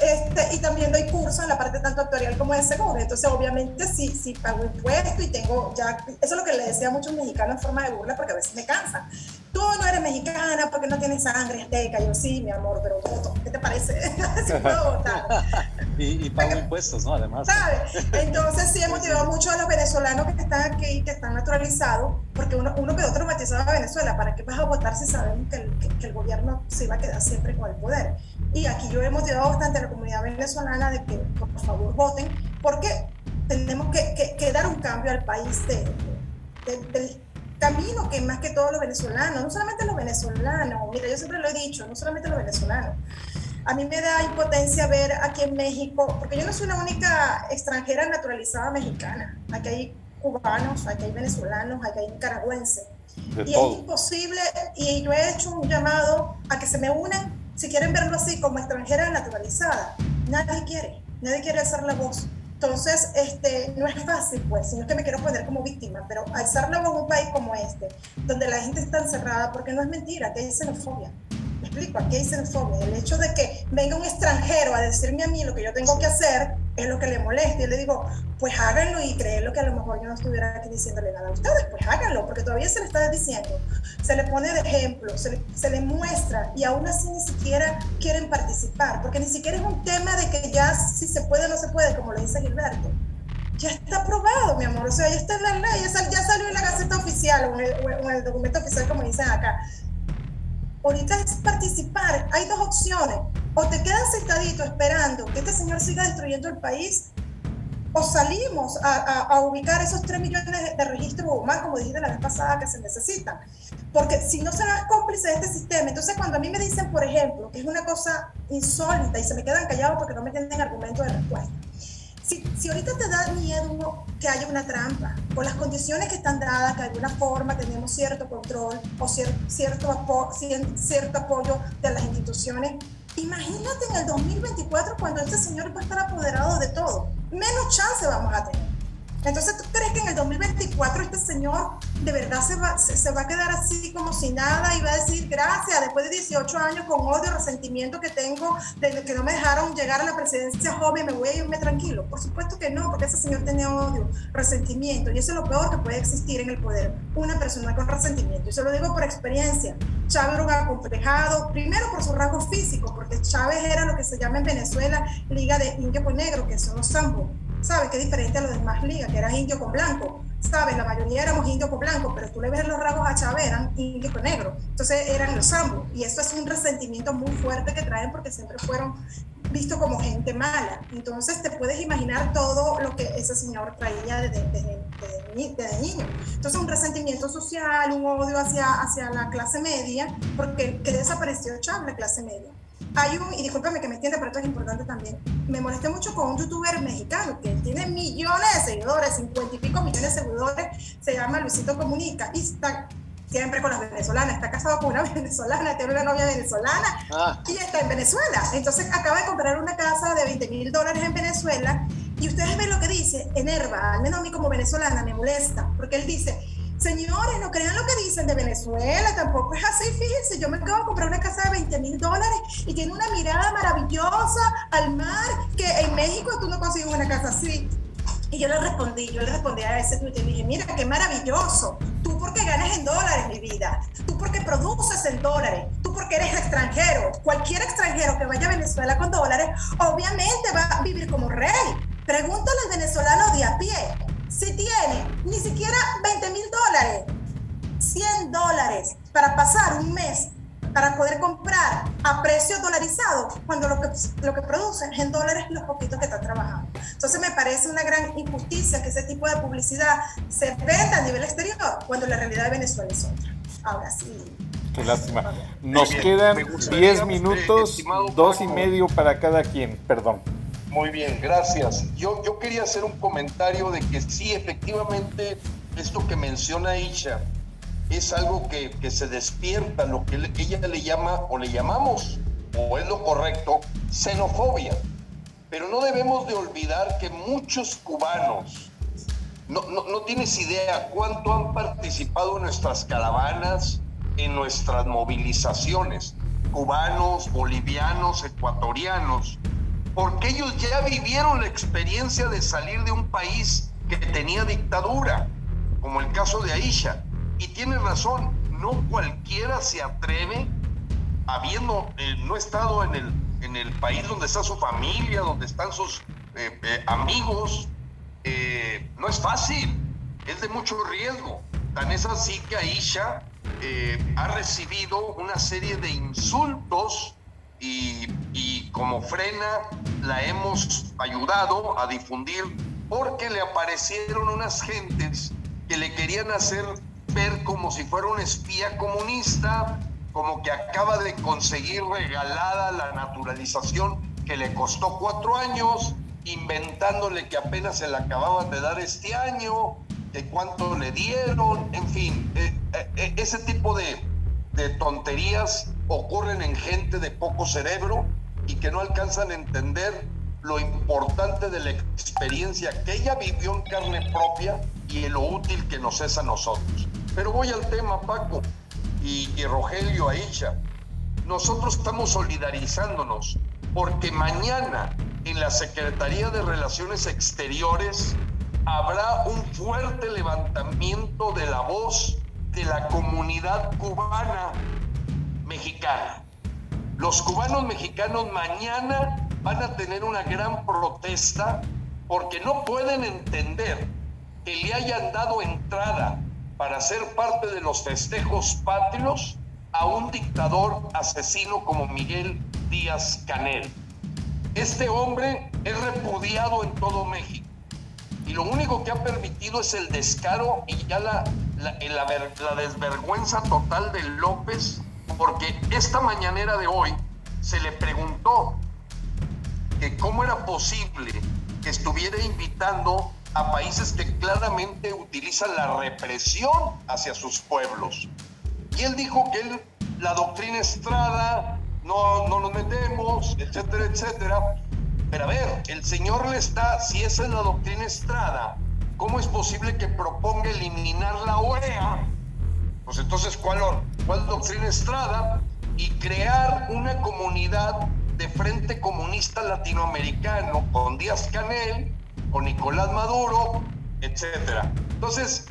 Este, y también doy cursos en la parte tanto actuarial como de seguro. Entonces, obviamente, sí, sí pago impuestos y tengo ya. Eso es lo que le decía a muchos mexicanos en forma de burla, porque a veces me cansan. Tú no eres mexicana porque no tienes sangre azteca. Yo sí, mi amor, pero voto. ¿Qué te parece? sí puedo votar. y, y, pago impuestos, ¿no? Además. ¿Sabes? Entonces, sí, he motivado mucho a los venezolanos que están aquí, que están naturalizados, porque uno, uno quedó traumatizado a Venezuela. ¿Para qué vas a votar si sabemos que el, que, que el gobierno se va a quedar siempre con el poder? Y aquí yo he motivado bastante a la comunidad venezolana de que por favor voten, porque tenemos que, que, dar un cambio al país de, del camino que más que todos los venezolanos, no solamente los venezolanos, mira, yo siempre lo he dicho, no solamente los venezolanos. A mí me da impotencia ver aquí en México, porque yo no soy la única extranjera naturalizada mexicana. Aquí hay cubanos, aquí hay venezolanos, aquí hay nicaragüenses. y es imposible, y yo he hecho un llamado a que se me unan, si quieren verlo así, como extranjera naturalizada. Nadie quiere, nadie quiere alzar la voz. Entonces, este, no es fácil, pues, sino que me quiero poner como víctima, pero alzar la voz en un país como este, donde la gente está encerrada, porque no es mentira, que hay xenofobia explico, aquí hay xenofobia. El hecho de que venga un extranjero a decirme a mí lo que yo tengo que hacer es lo que le molesta. Y le digo, pues háganlo y lo que a lo mejor yo no estuviera aquí diciéndole nada a ustedes, pues háganlo, porque todavía se le está diciendo, se le pone de ejemplo, se le, se le muestra y aún así ni siquiera quieren participar, porque ni siquiera es un tema de que ya si se puede o no se puede, como le dice Gilberto ya está aprobado, mi amor. O sea, ya está en la ley, ya, salió en la Gaceta Oficial o en el documento oficial, como dicen acá. Ahorita es participar. Hay dos opciones. O te quedas sentadito esperando que este señor siga destruyendo el país, o salimos a, ubicar esos 3 millones de registros humanos, como dijiste la vez pasada, que se necesitan. Porque si no se dan cómplices de este sistema, entonces cuando a mí me dicen, por ejemplo, que es una cosa insólita y se me quedan callados porque no me tienen argumento de respuesta, si, si, ahorita te da miedo que haya una trampa, por las condiciones que están dadas, que de alguna forma tenemos cierto control o cierto, cierto apoyo de las instituciones, imagínate en el 2024 cuando este señor va a estar apoderado de todo. Menos chance vamos a tener. Entonces, ¿tú crees que en el 2024 este señor de verdad se va, a quedar así como sin nada y va a decir gracias después de 18 años con odio, resentimiento que tengo de que no me dejaron llegar a la presidencia joven, me voy a irme tranquilo? Por supuesto que no, porque ese señor tenía odio, resentimiento y eso es lo peor que puede existir en el poder, una persona con resentimiento. Y se lo digo por experiencia. Chávez era un acomplejado, primero por su rasgo físico, porque Chávez era lo que se llama en Venezuela Liga de Indio con Negro, que son los Sambo ¿sabes? Que es diferente a los demás ligas, que eras indio con blanco, ¿sabes? La mayoría éramos indio con blanco, pero tú le ves los rasgos a Chávez, eran indio con negro. Entonces eran los ambos. Y eso es un resentimiento muy fuerte que traen porque siempre fueron vistos como gente mala. Entonces te puedes imaginar todo lo que ese señor traía desde, niño. Entonces un resentimiento social, un odio hacia, hacia la clase media, porque que desapareció Chávez, la clase media hay un, y discúlpame que me entienda, pero esto es importante también, me molesté mucho con un youtuber mexicano que tiene millones de seguidores, cincuenta y pico millones de seguidores, se llama Luisito Comunica y está siempre con las venezolanas, está casado con una venezolana, tiene una novia venezolana ah. y está en Venezuela. Entonces acaba de comprar una casa de 20 mil dólares en Venezuela y ustedes ven lo que dice, enerva, al menos a mí como venezolana me molesta, porque él dice, Señores, no crean lo que dicen de Venezuela, tampoco es así, fíjense, yo me acabo de comprar una casa de 20 mil dólares y tiene una mirada maravillosa al mar, que en México tú no consigues una casa así. Y yo le respondí, yo le respondí a ese Twitter y dije, mira, qué maravilloso, tú porque ganas en dólares, mi vida, tú porque produces en dólares, tú porque eres extranjero, cualquier extranjero que vaya a Venezuela con dólares, obviamente va a vivir como rey. Pregúntale al venezolano de a pie, si tiene ni siquiera 20 mil dólares, 100 dólares para pasar un mes para poder comprar a precio dolarizado cuando lo que, lo que producen en dólares los poquitos que están trabajando. Entonces me parece una gran injusticia que ese tipo de publicidad se venda a nivel exterior cuando la realidad de Venezuela es otra. Ahora sí. Qué lástima. Nos quedan 10 minutos, dos y medio para cada quien, perdón. Muy bien, gracias. Yo, yo quería hacer un comentario de que sí, efectivamente, esto que menciona Isha es algo que, que se despierta, lo que ella le llama o le llamamos, o es lo correcto, xenofobia. Pero no debemos de olvidar que muchos cubanos, no, no, no tienes idea cuánto han participado en nuestras caravanas, en nuestras movilizaciones, cubanos, bolivianos, ecuatorianos, porque ellos ya vivieron la experiencia de salir de un país que tenía dictadura, como el caso de Aisha. Y tiene razón, no cualquiera se atreve, habiendo eh, no estado en el, en el país donde está su familia, donde están sus eh, eh, amigos, no es fácil, es de mucho riesgo. Tan es así que Aisha ha recibido una serie de insultos y, como frena la hemos ayudado a difundir porque le aparecieron unas gentes que le querían hacer ver como si fuera un espía comunista, como que acaba de conseguir regalada la naturalización que le costó cuatro años, inventándole que apenas se la acababan de dar este año, que cuánto le dieron, en fin, eh, eh, ese tipo de, de tonterías ocurren en gente de poco cerebro y que no alcanzan a entender lo importante de la experiencia que ella vivió en carne propia y en lo útil que nos es a nosotros. Pero voy al tema, Paco y, y Rogelio, Aisha. Nosotros estamos solidarizándonos porque mañana en la Secretaría de Relaciones Exteriores habrá un fuerte levantamiento de la voz de la comunidad cubana mexicana. Los cubanos mexicanos mañana van a tener una gran protesta porque no pueden entender que le hayan dado entrada para ser parte de los festejos patrios a un dictador asesino como Miguel Díaz Canel. Este hombre es repudiado en todo México y lo único que ha permitido es el descaro y ya la, la, desvergüenza total de López, porque esta mañanera de hoy se le preguntó que cómo era posible que estuviera invitando a países que claramente utilizan la represión hacia sus pueblos. Y él dijo que la doctrina Estrada, no, no nos metemos, etcétera, etcétera. Pero a ver, el señor le está, si esa es la doctrina Estrada, ¿cómo es posible que proponga eliminar la OEA? Pues entonces, ¿cuál, cuál doctrina Estrada? Y crear una comunidad de Frente Comunista Latinoamericano con Díaz Canel, con Nicolás Maduro, etcétera. Entonces,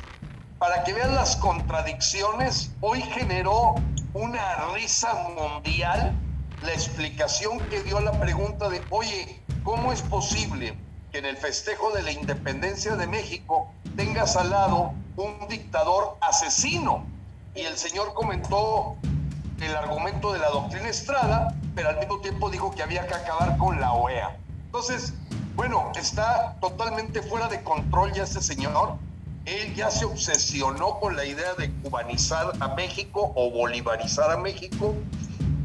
para que vean las contradicciones, hoy generó una risa mundial la explicación que dio a la pregunta de, oye, ¿cómo es posible que en el festejo de la independencia de México tengas al lado un dictador asesino? Y el señor comentó el argumento de la doctrina Estrada, pero al mismo tiempo dijo que había que acabar con la OEA. Entonces, bueno, está totalmente fuera de control ya este señor. Él ya se obsesionó con la idea de cubanizar a México o bolivarizar a México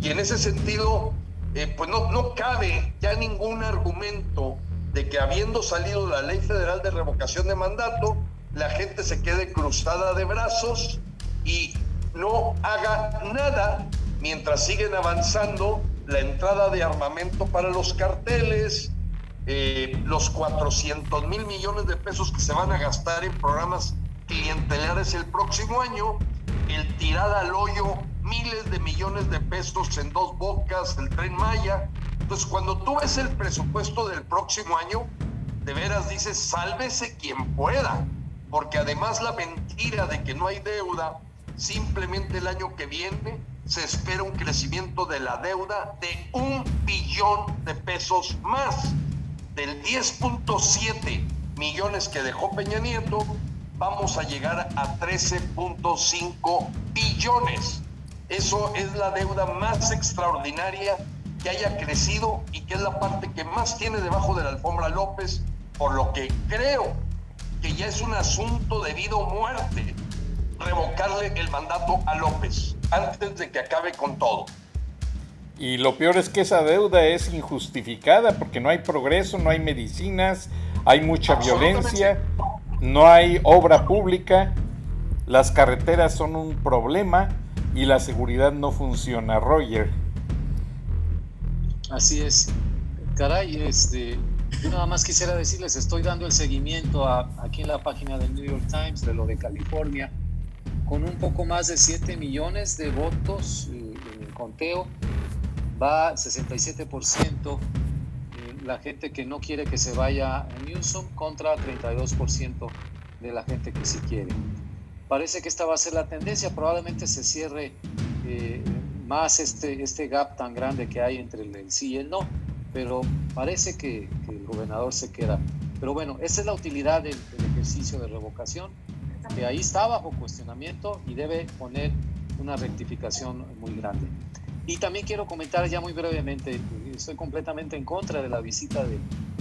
y en ese sentido, eh, pues no, no cabe ya ningún argumento de que habiendo salido la ley federal de revocación de mandato, la gente se quede cruzada de brazos y no haga nada mientras siguen avanzando la entrada de armamento para los carteles, eh, los 400 mil millones de pesos que se van a gastar en programas clientelares el próximo año, el tirada al hoyo miles de millones de pesos en dos bocas, el tren Maya. Entonces, cuando tú ves el presupuesto del próximo año, de veras dices, sálvese quien pueda, porque además la mentira de que no hay deuda, simplemente el año que viene se espera un crecimiento de la deuda de un billón de pesos más. Del 10.7 millones que dejó Peña Nieto, vamos a llegar a 13.5 billones. Eso es la deuda más extraordinaria que haya crecido y que es la parte que más tiene debajo de la alfombra López, por lo que creo que ya es un asunto de vida o muerte revocarle el mandato a López antes de que acabe con todo. Y lo peor es que esa deuda es injustificada porque no hay progreso, no hay medicinas, hay mucha violencia, no hay obra pública, las carreteras son un problema y la seguridad no funciona. Roger. Así es. Caray, este, yo nada más quisiera decirles, estoy dando el seguimiento aquí en la página del New York Times de lo de California, con un poco más de 7 millones de votos eh, en el conteo, va 67% la gente que no quiere que se vaya a Newsom contra 32% de la gente que sí quiere parece que esta va a ser la tendencia. Probablemente se cierre eh, más este, este gap tan grande que hay entre el, sí y el no, pero parece que, el gobernador se queda. Pero bueno, esa es la utilidad del, ejercicio de revocación, que ahí está bajo cuestionamiento y debe poner una rectificación muy grande. Y también quiero comentar ya muy brevemente, estoy completamente en contra de la visita de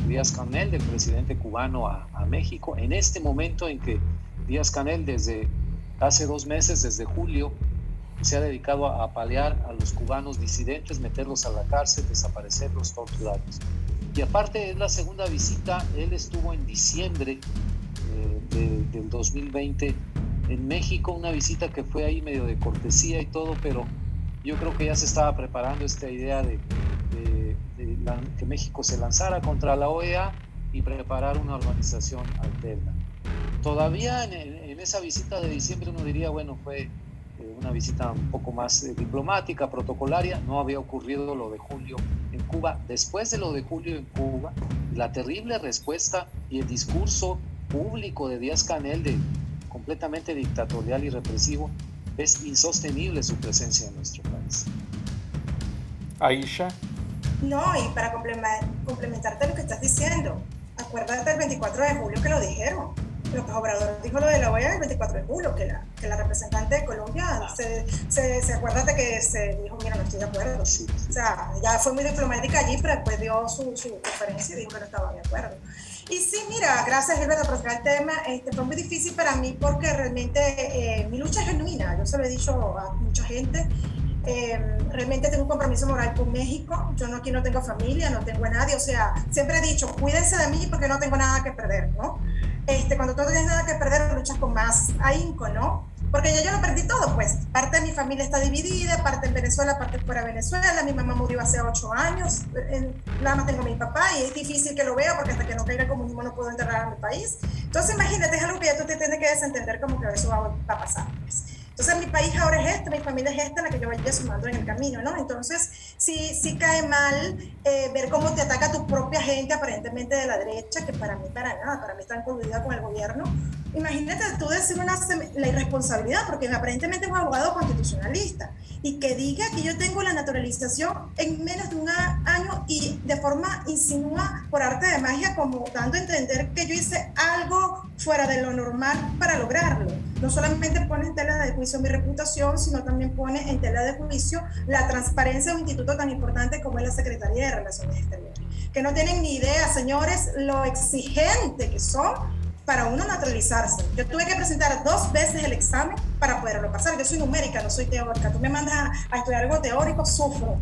Díaz Canel, del presidente cubano a, a México, en este momento en que Díaz Canel desde hace dos meses, desde julio, se ha dedicado a apalear a los cubanos disidentes, meterlos a la cárcel, desaparecerlos, torturarlos. Y aparte es la segunda visita, él estuvo en diciembre eh, del 2020 en México, una visita que fue ahí medio de cortesía y todo, pero yo creo que ya se estaba preparando esta idea de, que México se lanzara contra la OEA y preparar una organización alterna. Todavía en, esa visita de diciembre uno diría, bueno, fue una visita un poco más eh, diplomática, protocolaria, no había ocurrido lo de julio en Cuba. Después de lo de julio en Cuba, la terrible respuesta y el discurso público de Díaz Canel de completamente dictatorial y represivo, es insostenible su presencia en nuestro país. Aisha. No, y para complementarte lo que estás diciendo, acuérdate del 24 de julio que lo dijeron. López Obrador dijo lo de la OEA el 24 de julio, que la, que la representante de Colombia ah. se, se, se, acuerda de que se dijo, mira, no estoy de acuerdo. Sí, O sea, ya fue muy diplomática allí, pero después dio su, su conferencia y dijo que no estaba de acuerdo. Y sí, mira, gracias Gilberto por sacar el tema. Este, fue muy difícil para mí porque realmente eh, mi lucha es genuina. Yo se lo he dicho a mucha gente. Eh, realmente tengo un compromiso moral con México. Yo no, aquí no tengo familia, no tengo a nadie. O sea, siempre he dicho, cuídense de mí porque no tengo nada que perder, ¿no? Este, cuando tú no tienes nada que perder, luchas con más ahínco, ¿no? porque ya yo lo perdí todo, pues. Parte de mi familia está dividida, parte en Venezuela, parte fuera de Venezuela. Mi mamá murió hace ocho años. nada más tengo a mi papá y es difícil que lo vea porque hasta que no caiga el comunismo no puedo enterrar a mi país. Entonces, imagínate, es algo que ya tú te tienes que desentender como que eso va, a pasar. Pues. Entonces, mi país ahora es este, mi familia es esta, la que yo vaya sumando en el camino, ¿no? Entonces, sí, sí cae mal eh, ver cómo te ataca tu propia gente, aparentemente de la derecha, que para mí, para nada, para mí están coludida con el gobierno. Imagínate tú decir una, la irresponsabilidad, porque aparentemente es un abogado constitucionalista, y que diga que yo tengo la naturalización en menos de un año y de forma insinúa por arte de magia, como dando a entender que yo hice algo fuera de lo normal para lograrlo. No solamente pone en tela de juicio mi reputación, sino también pone en tela de juicio la transparencia de un instituto tan importante como es la Secretaría de Relaciones Exteriores. Que no tienen ni idea, señores, lo exigente que son para uno naturalizarse. Yo tuve que presentar dos veces el examen para poderlo pasar. Yo soy numérica, no soy teórica. Tú me mandas a, estudiar algo teórico, sufro.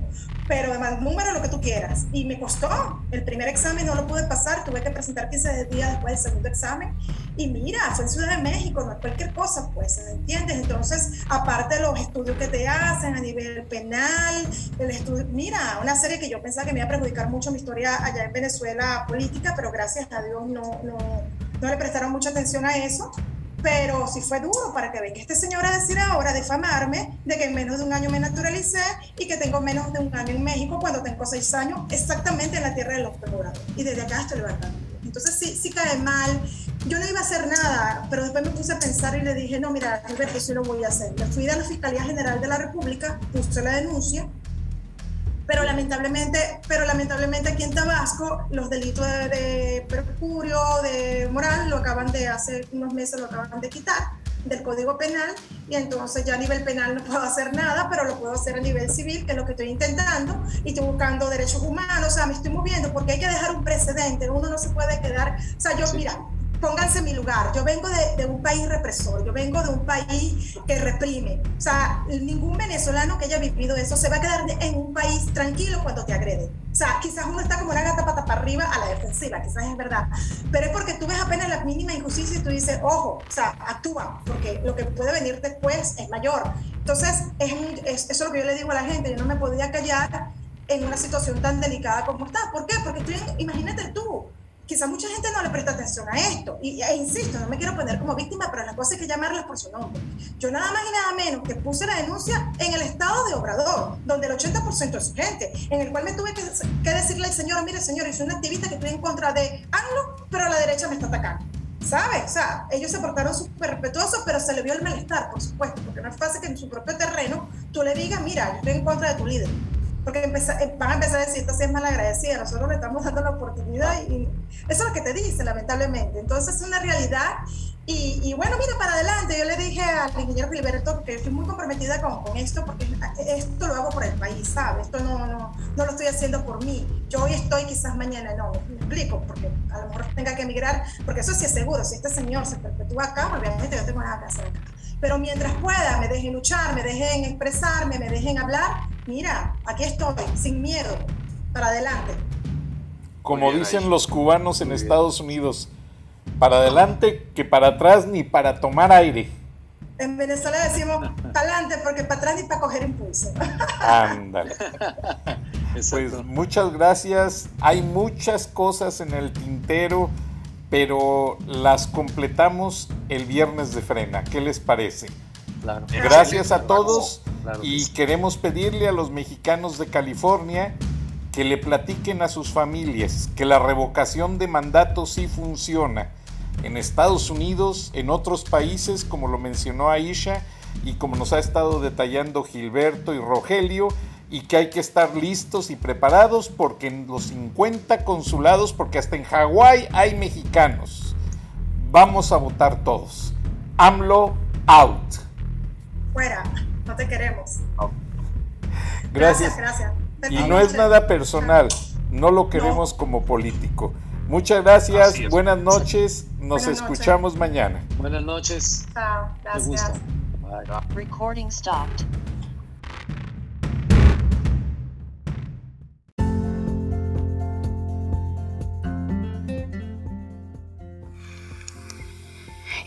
Pero además, número lo que tú quieras. Y me costó. El primer examen no lo pude pasar. Tuve que presentar 15 días después del segundo examen. Y mira, fue en Ciudad de México, no es cualquier cosa, pues, ¿entiendes? Entonces, aparte de los estudios que te hacen a nivel penal, el estudio, mira, una serie que yo pensaba que me iba a perjudicar mucho mi historia allá en Venezuela política, pero gracias a Dios no, no no le prestaron mucha atención a eso, pero sí fue duro para que venga este señor a decir ahora, difamarme, de que en menos de un año me naturalicé y que tengo menos de un año en México cuando tengo seis años exactamente en la tierra de los pelorados. Y desde acá estoy levantando. Entonces sí, sí cae mal. Yo no iba a hacer nada, pero después me puse a pensar y le dije, no, mira, Alberto, sí lo voy a hacer. Me fui a la Fiscalía General de la República, puse la denuncia pero lamentablemente, pero lamentablemente aquí en Tabasco los delitos de, perjurio, de moral, lo acaban de hace unos meses, lo acaban de quitar del Código Penal y entonces ya a nivel penal no puedo hacer nada, pero lo puedo hacer a nivel civil, que es lo que estoy intentando, y estoy buscando derechos humanos, o sea, me estoy moviendo porque hay que dejar un precedente, uno no se puede quedar, o sea, yo, mira, pónganse en mi lugar. Yo vengo de, un país represor, yo vengo de un país que reprime. O sea, ningún venezolano que haya vivido eso se va a quedar en un país tranquilo cuando te agrede. O sea, quizás uno está como una gata pata para arriba a la defensiva, quizás es verdad. Pero es porque tú ves apenas la mínima injusticia y tú dices, ojo, o sea, actúa, porque lo que puede venir después es mayor. Entonces, es, es, eso es lo que yo le digo a la gente, yo no me podía callar en una situación tan delicada como está. ¿Por qué? Porque estoy, imagínate tú, quizá mucha gente no le presta atención a esto. Y, e insisto, no me quiero poner como víctima, pero la cosa hay que llamarlas por su nombre. Yo nada más y nada menos que puse la denuncia en el estado de Obrador, donde el 80% es gente, en el cual me tuve que, decirle al señor, mire señor, soy una activista que estoy en contra de ANLO, pero la derecha me está atacando. ¿Sabes? O sea, ellos se portaron súper respetuosos, pero se le vio el malestar, por supuesto, porque no es fácil que en su propio terreno tú le digas, mira, yo estoy en contra de tu líder porque eh, van a empezar a decir, esta sí es malagradecida, nosotros le estamos dando la oportunidad y eso es lo que te dice, lamentablemente. Entonces es una realidad y, bueno, mira, para adelante, yo le dije al ingeniero Gilberto que estoy muy comprometida con, con, esto, porque esto lo hago por el país, ¿sabes? Esto no, no, no lo estoy haciendo por mí. Yo hoy estoy, quizás mañana no, me explico, porque a lo mejor tenga que emigrar, porque eso sí es seguro, si este señor se perpetúa acá, obviamente yo tengo nada que hacer acá. Pero mientras pueda, me dejen luchar, me dejen expresarme, me dejen hablar, mira, aquí estoy, sin miedo, para adelante. Como dicen los cubanos en Estados Unidos, para adelante que para atrás ni para tomar aire. En Venezuela decimos para adelante porque para atrás ni para coger impulso. Ándale. Pues muchas gracias. Hay muchas cosas en el tintero, pero las completamos el viernes de frena. ¿Qué les parece? Gracias a todos y queremos pedirle a los mexicanos de California que le platiquen a sus familias que la revocación de mandato sí funciona. En Estados Unidos, en otros países, como lo mencionó Aisha y como nos ha estado detallando Gilberto y Rogelio, y que hay que estar listos y preparados porque en los 50 consulados, porque hasta en Hawái hay mexicanos. Vamos a votar todos. AMLO out. Fuera, no te queremos. Gracias. gracias. Y no es nada personal, no lo queremos como político. Muchas gracias, buenas noches, nos escuchamos mañana. Buenas noches. Chao, gracias. Recording stopped.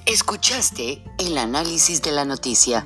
Escuchaste el análisis de la noticia,